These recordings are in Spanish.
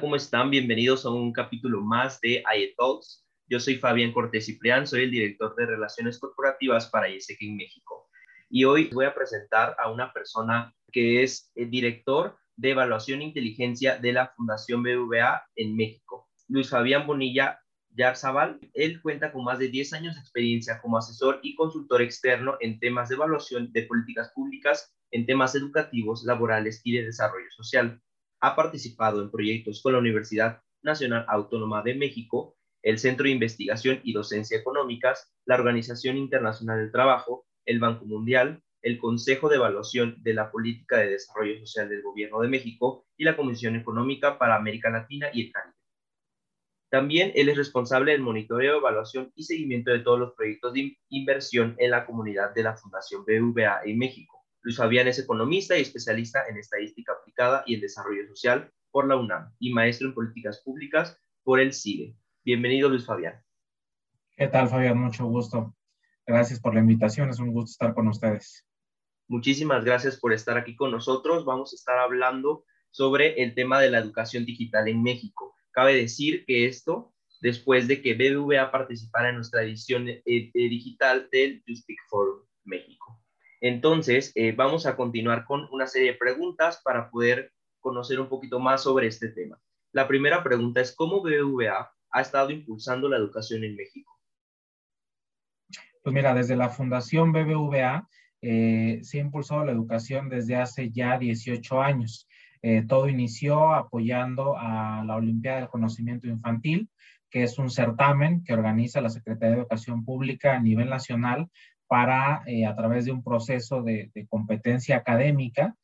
¿cómo están? Bienvenidos a un capítulo más de IE Talks. Yo soy Fabián Cortés Ciprián, soy el director de Relaciones Corporativas para ISEC en México. Y hoy voy a presentar a una persona que es el director de Evaluación e Inteligencia de la Fundación BVA en México. Luis Fabián Bonilla Yarzabal. Él cuenta con más de 10 años de experiencia como asesor y consultor externo en temas de evaluación de políticas públicas, en temas educativos, laborales y de desarrollo social. Ha participado en proyectos con la Universidad Nacional Autónoma de México, el Centro de Investigación y Docencia Económicas, la Organización Internacional del Trabajo, el Banco Mundial, el Consejo de Evaluación de la Política de Desarrollo Social del Gobierno de México y la Comisión Económica para América Latina y el Caribe. También él es responsable del monitoreo, evaluación y seguimiento de todos los proyectos de inversión en la comunidad de la Fundación BVA en México. Luis Fabián es economista y especialista en estadística aplicada y en desarrollo social por la UNAM y maestro en políticas públicas por el CIDE. Bienvenido, Luis Fabián. ¿Qué tal, Fabián? Mucho gusto. Gracias por la invitación. Es un gusto estar con ustedes. Muchísimas gracias por estar aquí con nosotros. Vamos a estar hablando sobre el tema de la educación digital en México. Cabe decir que esto después de que BBVA participara en nuestra edición eh, eh, digital del Speak Forum México. Entonces, eh, vamos a continuar con una serie de preguntas para poder conocer un poquito más sobre este tema. La primera pregunta es, ¿cómo BBVA ha estado impulsando la educación en México? Pues mira, desde la Fundación BBVA se ha impulsado la educación desde hace ya 18 años. Eh, todo inició apoyando a la Olimpiada del Conocimiento Infantil, que es un certamen que organiza la Secretaría de Educación Pública a nivel nacional para, eh, a través de un proceso de, competencia académica,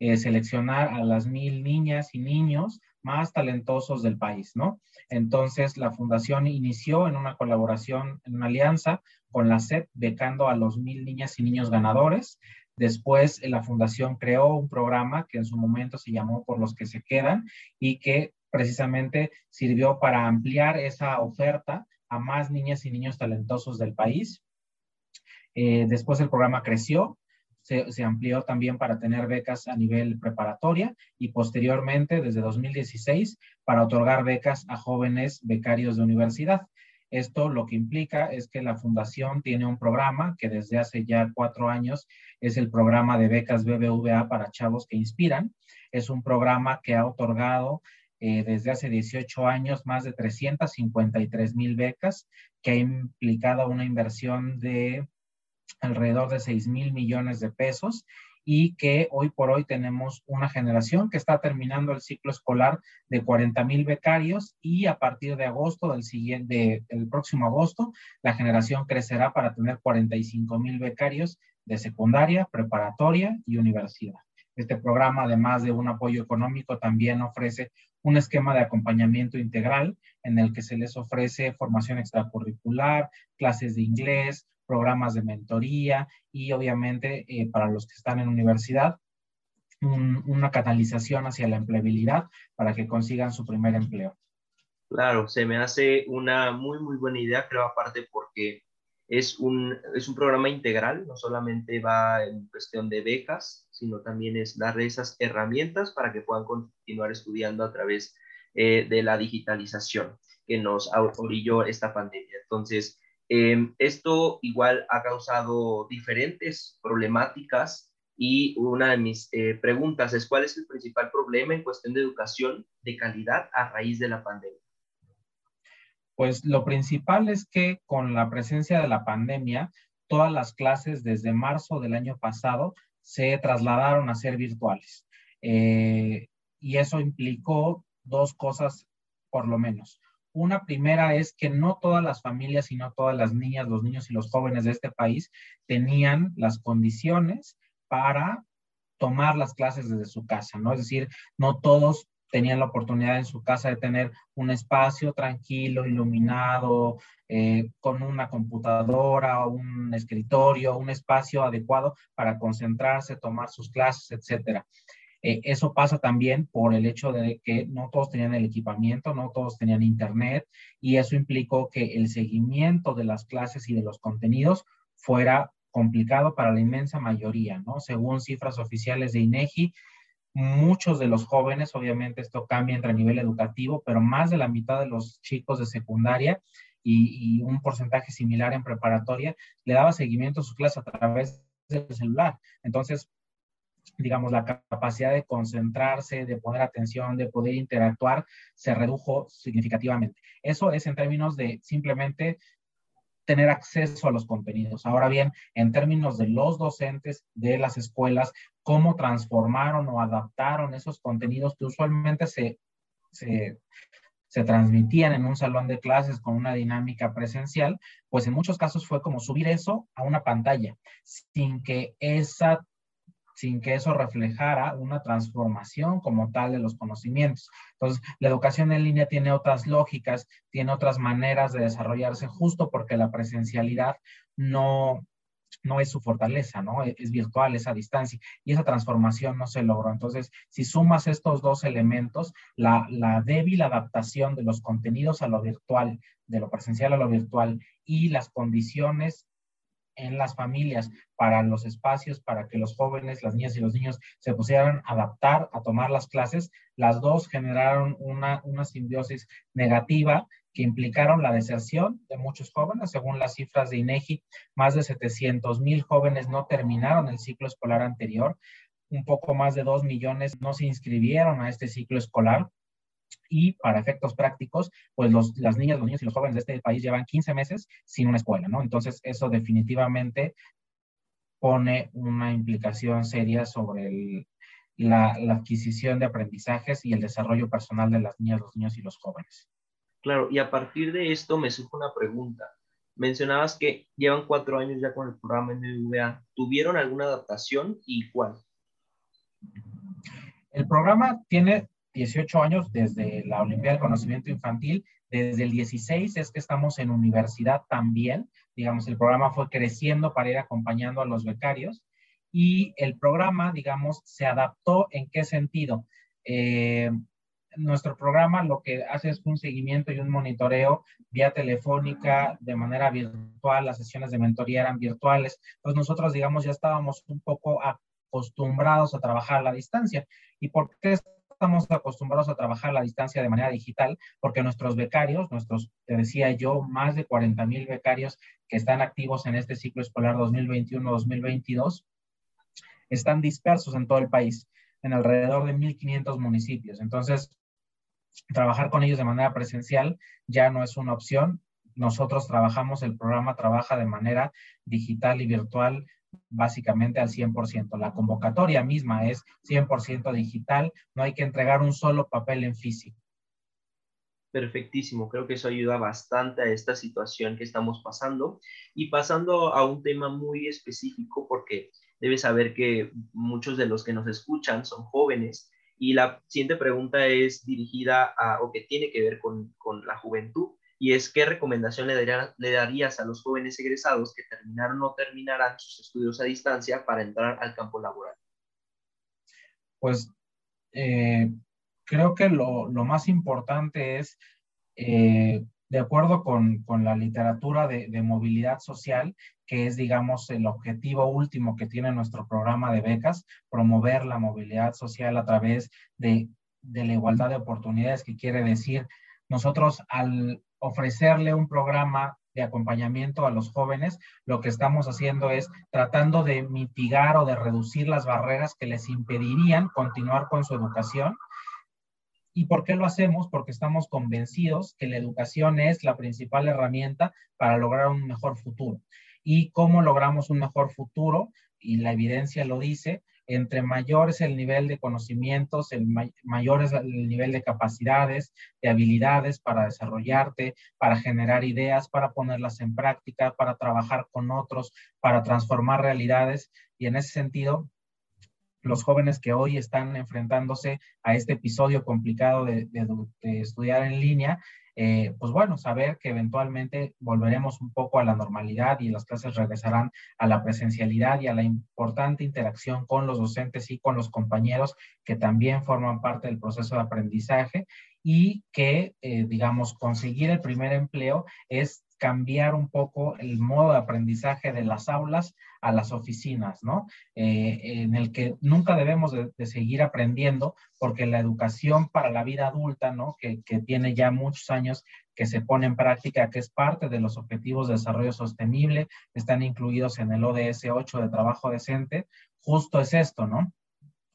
eh, seleccionar a las mil niñas y niños más talentosos del país, ¿no? Entonces, la fundación inició en una colaboración, en una alianza con la SEP, becando a los mil niñas y niños ganadores. Después la fundación creó un programa que en su momento se llamó Por los que se quedan y que precisamente sirvió para ampliar esa oferta a más niñas y niños talentosos del país. Eh, después el programa creció, se, amplió también para tener becas a nivel preparatoria y posteriormente, desde 2016, para otorgar becas a jóvenes becarios de universidad. Esto lo que implica es que la fundación tiene un programa que desde hace ya cuatro años es el programa de becas BBVA para chavos que inspiran. Es un programa que ha otorgado eh, desde hace 18 años más de 353 mil becas, que ha implicado una inversión de alrededor de 6 mil millones de pesos y que hoy por hoy tenemos una generación que está terminando el ciclo escolar de 40 mil becarios y a partir de agosto del siguiente, del próximo agosto, la generación crecerá para tener 45 mil becarios de secundaria, preparatoria y universidad. Este programa, además de un apoyo económico, también ofrece un esquema de acompañamiento integral en el que se les ofrece formación extracurricular, clases de inglés, programas de mentoría y obviamente eh, para los que están en universidad, una canalización hacia la empleabilidad para que consigan su primer empleo. Claro, se me hace una muy, muy buena idea, creo, aparte porque es un, es un programa integral, no solamente va en cuestión de becas, sino también es dar esas herramientas para que puedan continuar estudiando a través eh, de la digitalización que nos orilló esta pandemia. Entonces, Em, esto igual ha causado diferentes problemáticas y una de mis eh, preguntas es cuál es el principal problema en cuestión de educación de calidad a raíz de la pandemia. Pues lo principal es que con la presencia de la pandemia, todas las clases desde marzo del año pasado se trasladaron a ser virtuales. Eh, y eso implicó dos cosas por lo menos. Una primera es que no todas las familias y no todas las niñas, los niños y los jóvenes de este país tenían las condiciones para tomar las clases desde su casa, ¿no? Es decir, no todos tenían la oportunidad en su casa de tener un espacio tranquilo, iluminado, eh, con una computadora, un escritorio, un espacio adecuado para concentrarse, tomar sus clases, etcétera. Eh, eso pasa también por el hecho de que no todos tenían el equipamiento, no todos tenían internet y eso implicó que el seguimiento de las clases y de los contenidos fuera complicado para la inmensa mayoría, ¿no? Según cifras oficiales de INEGI, Muchos de los jóvenes, obviamente esto cambia entre nivel educativo, pero más de la mitad de los chicos de secundaria y, un porcentaje similar en preparatoria le daba seguimiento a su clase a través del celular. Entonces, digamos, la capacidad de concentrarse, de poner atención, de poder interactuar, se redujo significativamente. Eso es en términos de simplemente tener acceso a los contenidos. Ahora bien, en términos de los docentes de las escuelas, cómo transformaron o adaptaron esos contenidos que usualmente se, se, se transmitían en un salón de clases con una dinámica presencial, pues en muchos casos fue como subir eso a una pantalla, sin que esa sin que eso reflejara una transformación como tal de los conocimientos. Entonces, la educación en línea tiene otras lógicas, tiene otras maneras de desarrollarse justo porque la presencialidad no, no es su fortaleza, ¿no? Es, virtual, es a distancia y esa transformación no se logró. Entonces, si sumas estos dos elementos, la, la débil adaptación de los contenidos a lo virtual, de lo presencial a lo virtual y las condiciones en las familias para los espacios, para que los jóvenes, las niñas y los niños se pusieran a adaptar a tomar las clases, las dos generaron una, una simbiosis negativa que implicaron la deserción de muchos jóvenes. Según las cifras de INEGI, más de 700 mil jóvenes no terminaron el ciclo escolar anterior. Un poco más de 2 millones no se inscribieron a este ciclo escolar y para efectos prácticos, pues los, las niñas, los niños y los jóvenes de este país llevan 15 meses sin una escuela, ¿no? Entonces, eso definitivamente pone una implicación seria sobre la, la, adquisición de aprendizajes y el desarrollo personal de las niñas, los niños y los jóvenes. Claro, y a partir de esto me surge una pregunta. Mencionabas que llevan cuatro años ya con el programa MVA. ¿Tuvieron alguna adaptación y cuál? El programa tiene 18 años desde la Olimpiada del Conocimiento Infantil. Desde el 16 es que estamos en universidad también. Digamos, el programa fue creciendo para ir acompañando a los becarios y el programa, digamos, se adaptó en qué sentido. Eh, nuestro programa lo que hace es un seguimiento y un monitoreo vía telefónica, de manera virtual, las sesiones de mentoría eran virtuales. Pues nosotros, digamos, ya estábamos un poco acostumbrados a trabajar a la distancia. ¿Y por qué estamos acostumbrados a trabajar a la distancia de manera digital porque nuestros becarios, nuestros, te decía yo, más de 40 mil becarios que están activos en este ciclo escolar 2021-2022, están dispersos en todo el país, en alrededor de 1.500 municipios. Entonces, trabajar con ellos de manera presencial ya no es una opción. Nosotros trabajamos, el programa trabaja de manera digital y virtual básicamente al 100%. La convocatoria misma es 100% digital, no hay que entregar un solo papel en físico. Perfectísimo, creo que eso ayuda bastante a esta situación que estamos pasando. Y pasando a un tema muy específico, porque debes saber que muchos de los que nos escuchan son jóvenes y la siguiente pregunta es dirigida a, o que tiene que ver con, con la juventud y es qué recomendación le, darías a los jóvenes egresados que terminaron o terminarán sus estudios a distancia para entrar al campo laboral. Pues eh, creo que lo, lo, más importante es, eh, de acuerdo con, con la literatura de, de, movilidad social, que es, digamos, el objetivo último que tiene nuestro programa de becas, promover la movilidad social a través de, de la igualdad de oportunidades, que quiere decir nosotros al ofrecerle un programa de acompañamiento a los jóvenes, lo que estamos haciendo es tratando de mitigar o de reducir las barreras que les impedirían continuar con su educación. ¿Y por qué lo hacemos? Porque estamos convencidos que la educación es la principal herramienta para lograr un mejor futuro. ¿Y cómo logramos un mejor futuro? Y la evidencia lo dice, entre mayor es el nivel de conocimientos, el mayor es el nivel de capacidades, de habilidades para desarrollarte, para generar ideas, para ponerlas en práctica, para trabajar con otros, para transformar realidades. Y en ese sentido, los jóvenes que hoy están enfrentándose a este episodio complicado de, estudiar en línea, eh, pues bueno, saber que eventualmente volveremos un poco a la normalidad y las clases regresarán a la presencialidad y a la importante interacción con los docentes y con los compañeros que también forman parte del proceso de aprendizaje y que, eh, digamos, conseguir el primer empleo es cambiar un poco el modo de aprendizaje de las aulas a las oficinas, ¿no? Eh, en el que nunca debemos de, seguir aprendiendo porque la educación para la vida adulta, ¿no? Que, que, tiene ya muchos años que se pone en práctica, que es parte de los objetivos de desarrollo sostenible, están incluidos en el ODS 8 de trabajo decente, justo es esto, ¿no?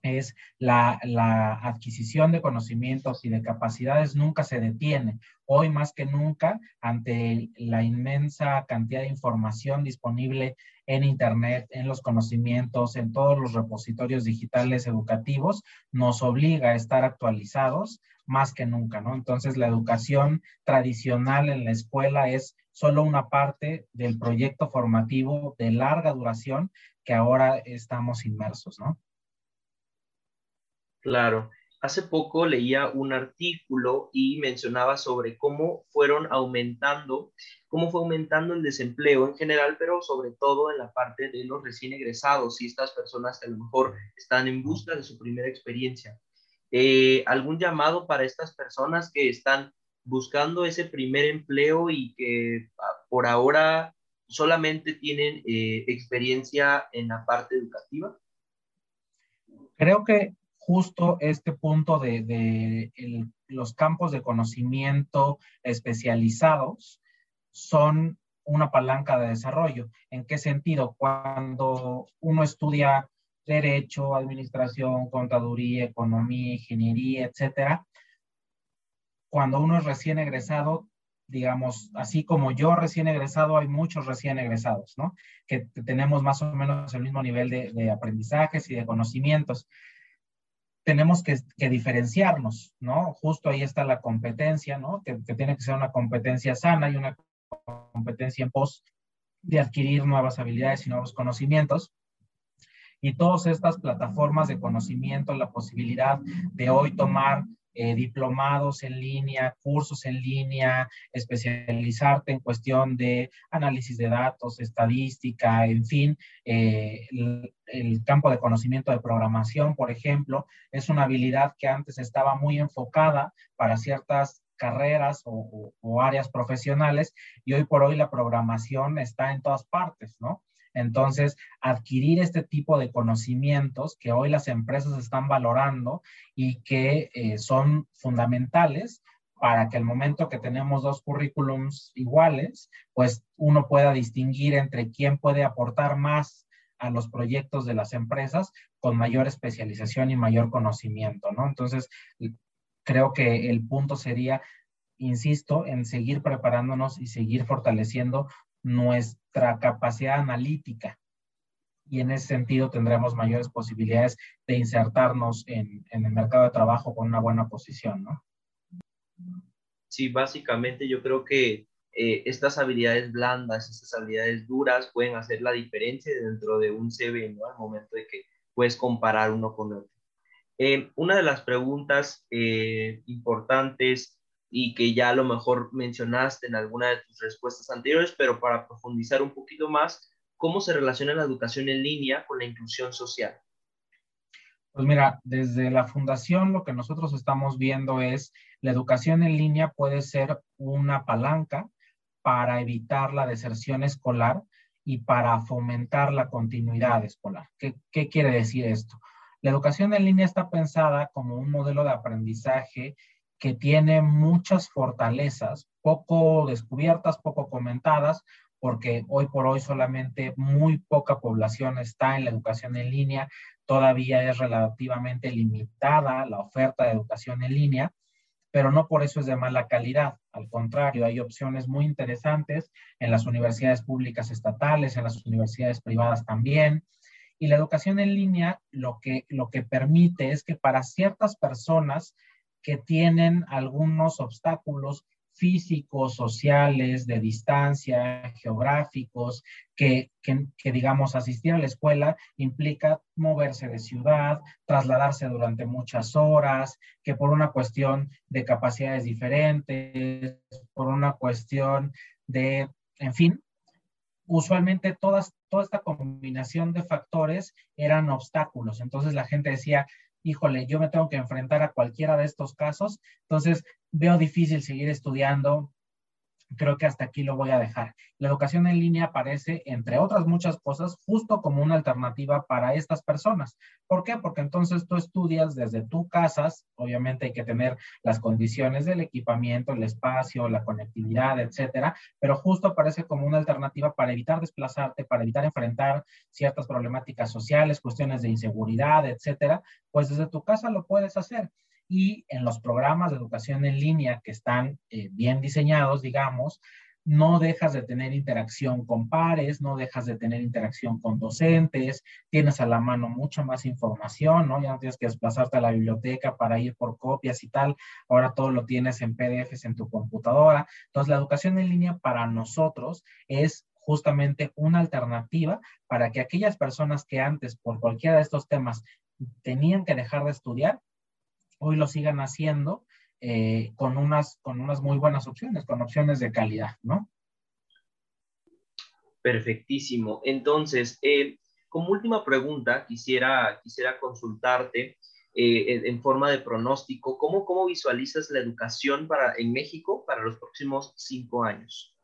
Es la, adquisición de conocimientos y de capacidades nunca se detiene. Hoy más que nunca, ante la inmensa cantidad de información disponible en Internet, en los conocimientos, en todos los repositorios digitales educativos, nos obliga a estar actualizados más que nunca, ¿no? Entonces, la educación tradicional en la escuela es solo una parte del proyecto formativo de larga duración que ahora estamos inmersos, ¿no? Claro. Hace poco leía un artículo y mencionaba sobre cómo fueron aumentando, cómo fue aumentando el desempleo en general, pero sobre todo en la parte de los recién egresados y estas personas que a lo mejor están en busca de su primera experiencia. Eh, ¿Algún llamado para estas personas que están buscando ese primer empleo y que ah, por ahora solamente tienen eh, experiencia en la parte educativa? Creo que justo este punto de, los campos de conocimiento especializados son una palanca de desarrollo. ¿En qué sentido? Cuando uno estudia derecho, administración, contaduría, economía, ingeniería, etcétera, cuando uno es recién egresado, digamos, así como yo recién egresado, hay muchos recién egresados, ¿no? Que tenemos más o menos el mismo nivel de, de aprendizajes y de conocimientos tenemos que, diferenciarnos, ¿no? Justo ahí está la competencia, ¿no? Que, tiene que ser una competencia sana y una competencia en pos de adquirir nuevas habilidades y nuevos conocimientos. Y todas estas plataformas de conocimiento, la posibilidad de hoy tomar eh, diplomados en línea, cursos en línea, especializarte en cuestión de análisis de datos, estadística, en fin, eh, el, campo de conocimiento de programación, por ejemplo, es una habilidad que antes estaba muy enfocada para ciertas carreras o, o, áreas profesionales y hoy por hoy la programación está en todas partes, ¿no? Entonces, adquirir este tipo de conocimientos que hoy las empresas están valorando y que eh, son fundamentales para que el momento que tenemos dos currículums iguales, pues uno pueda distinguir entre quién puede aportar más a los proyectos de las empresas con mayor especialización y mayor conocimiento, ¿no? Entonces, creo que el punto sería, insisto, en seguir preparándonos y seguir fortaleciendo nuestra capacidad analítica y en ese sentido tendremos mayores posibilidades de insertarnos en, el mercado de trabajo con una buena posición, ¿no? Sí, básicamente yo creo que eh, estas habilidades blandas, estas habilidades duras pueden hacer la diferencia dentro de un CV. Al momento de que puedes comparar uno con otro. Eh, una de las preguntas eh, importantes y que ya a lo mejor mencionaste en alguna de tus respuestas anteriores, pero para profundizar un poquito más, ¿cómo se relaciona la educación en línea con la inclusión social? Pues mira, desde la fundación lo que nosotros estamos viendo es la educación en línea puede ser una palanca para evitar la deserción escolar y para fomentar la continuidad escolar. ¿Qué, qué quiere decir esto? La educación en línea está pensada como un modelo de aprendizaje que tiene muchas fortalezas, poco descubiertas, poco comentadas, porque hoy por hoy solamente muy poca población está en la educación en línea, todavía es relativamente limitada la oferta de educación en línea, pero no por eso es de mala calidad, al contrario, hay opciones muy interesantes en las universidades públicas estatales, en las universidades privadas también, y la educación en línea lo que, lo que permite es que para ciertas personas que tienen algunos obstáculos físicos, sociales, de distancia, geográficos, que, digamos asistir a la escuela implica moverse de ciudad, trasladarse durante muchas horas, que por una cuestión de capacidades diferentes, por una cuestión de, en fin, usualmente todas, toda esta combinación de factores eran obstáculos. Entonces la gente decía, híjole, yo me tengo que enfrentar a cualquiera de estos casos, entonces veo difícil seguir estudiando creo que hasta aquí lo voy a dejar. La educación en línea aparece, entre otras muchas cosas, justo como una alternativa para estas personas. ¿Por qué? Porque entonces tú estudias desde tu casas, obviamente hay que tener las condiciones del equipamiento, el espacio, la conectividad, etcétera, pero justo aparece como una alternativa para evitar desplazarte, para evitar enfrentar ciertas problemáticas sociales, cuestiones de inseguridad, etcétera, pues desde tu casa lo puedes hacer y en los programas de educación en línea que están eh, bien diseñados, digamos, no dejas de tener interacción con pares, no dejas de tener interacción con docentes, tienes a la mano mucha más información, ¿no? Ya no tienes que desplazarte a la biblioteca para ir por copias y tal, ahora todo lo tienes en PDFs en tu computadora. Entonces, la educación en línea para nosotros es justamente una alternativa para que aquellas personas que antes por cualquiera de estos temas tenían que dejar de estudiar, hoy lo sigan haciendo eh, con, unas, con unas muy buenas opciones, con opciones de calidad, ¿no? Perfectísimo. Entonces, eh, como última pregunta, quisiera, quisiera consultarte eh, en, forma de pronóstico, ¿cómo, ¿cómo visualizas la educación para, en México para los próximos cinco años?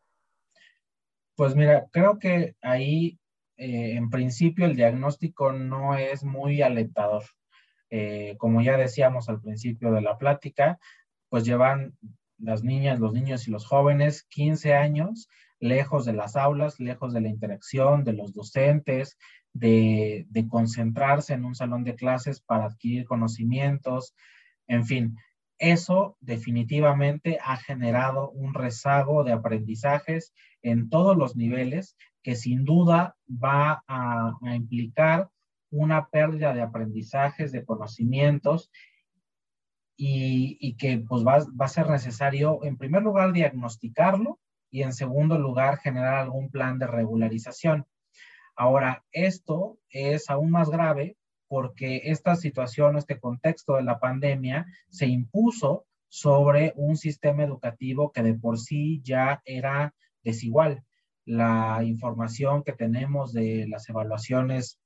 Pues mira, creo que ahí, en principio, el diagnóstico no es muy alentador. Eh, como ya decíamos al principio de la plática, pues llevan las niñas, los niños y los jóvenes 15 años lejos de las aulas, lejos de la interacción de los docentes, de, concentrarse en un salón de clases para adquirir conocimientos, en fin, eso definitivamente ha generado un rezago de aprendizajes en todos los niveles que sin duda va a implicar una pérdida de aprendizajes, de conocimientos y, que pues va, va, a ser necesario, en primer lugar, diagnosticarlo y en segundo lugar, generar algún plan de regularización. Ahora, esto es aún más grave porque esta situación, este contexto de la pandemia se impuso sobre un sistema educativo que de por sí ya era desigual. La información que tenemos de las evaluaciones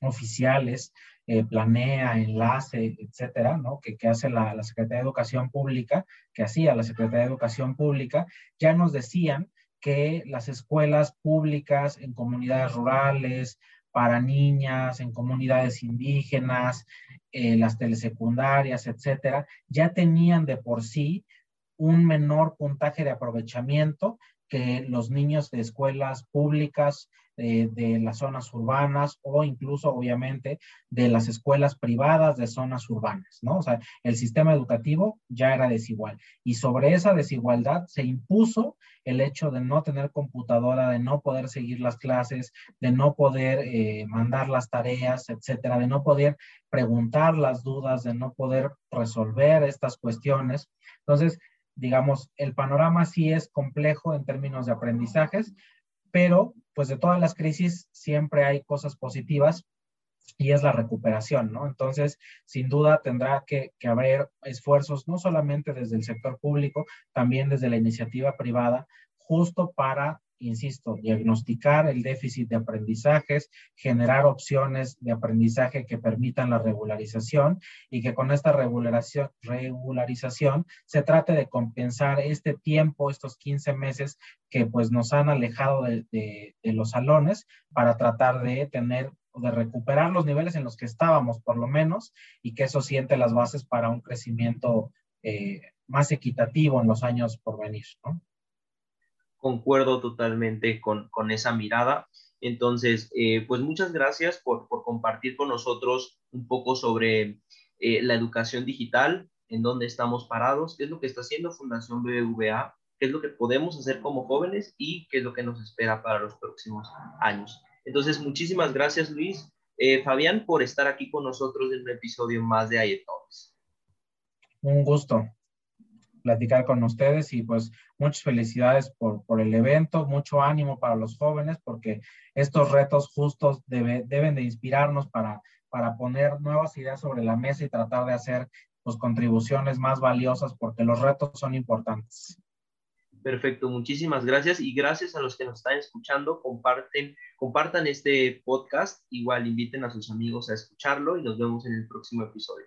oficiales, eh, planea, enlace, etcétera, ¿no? Que, hace la, la, Secretaría de Educación Pública, que hacía la Secretaría de Educación Pública, ya nos decían que las escuelas públicas en comunidades rurales, para niñas, en comunidades indígenas, eh, las telesecundarias, etcétera, ya tenían de por sí un menor puntaje de aprovechamiento que los niños de escuelas públicas de las zonas urbanas o incluso obviamente de las escuelas privadas de zonas urbanas, ¿no? O sea, el sistema educativo ya era desigual y sobre esa desigualdad se impuso el hecho de no tener computadora, de no poder seguir las clases, de no poder eh, mandar las tareas, etcétera, de no poder preguntar las dudas, de no poder resolver estas cuestiones. Entonces, digamos, el panorama sí es complejo en términos de aprendizajes, pero pues de todas las crisis siempre hay cosas positivas y es la recuperación, ¿no? Entonces, sin duda tendrá que, que, haber esfuerzos, no solamente desde el sector público, también desde la iniciativa privada, justo para insisto, diagnosticar el déficit de aprendizajes, generar opciones de aprendizaje que permitan la regularización y que con esta regularización, regularización se trate de compensar este tiempo, estos 15 meses que pues nos han alejado de, los salones para tratar de tener de recuperar los niveles en los que estábamos, por lo menos, y que eso siente las bases para un crecimiento eh, más equitativo en los años por venir. ¿no? Concuerdo totalmente con, con esa mirada. Entonces, eh, pues muchas gracias por, por, compartir con nosotros un poco sobre eh, la educación digital, en dónde estamos parados, qué es lo que está haciendo Fundación BBVA, qué es lo que podemos hacer como jóvenes y qué es lo que nos espera para los próximos años. Entonces, muchísimas gracias, Luis. Eh, Fabián, por estar aquí con nosotros en un episodio más de IETalks. Un gusto platicar con ustedes y pues muchas felicidades por, por el evento, mucho ánimo para los jóvenes porque estos retos justos debe, deben de inspirarnos para, para poner nuevas ideas sobre la mesa y tratar de hacer pues contribuciones más valiosas porque los retos son importantes. Perfecto, muchísimas gracias y gracias a los que nos están escuchando. Comparten, compartan este podcast, igual inviten a sus amigos a escucharlo y nos vemos en el próximo episodio.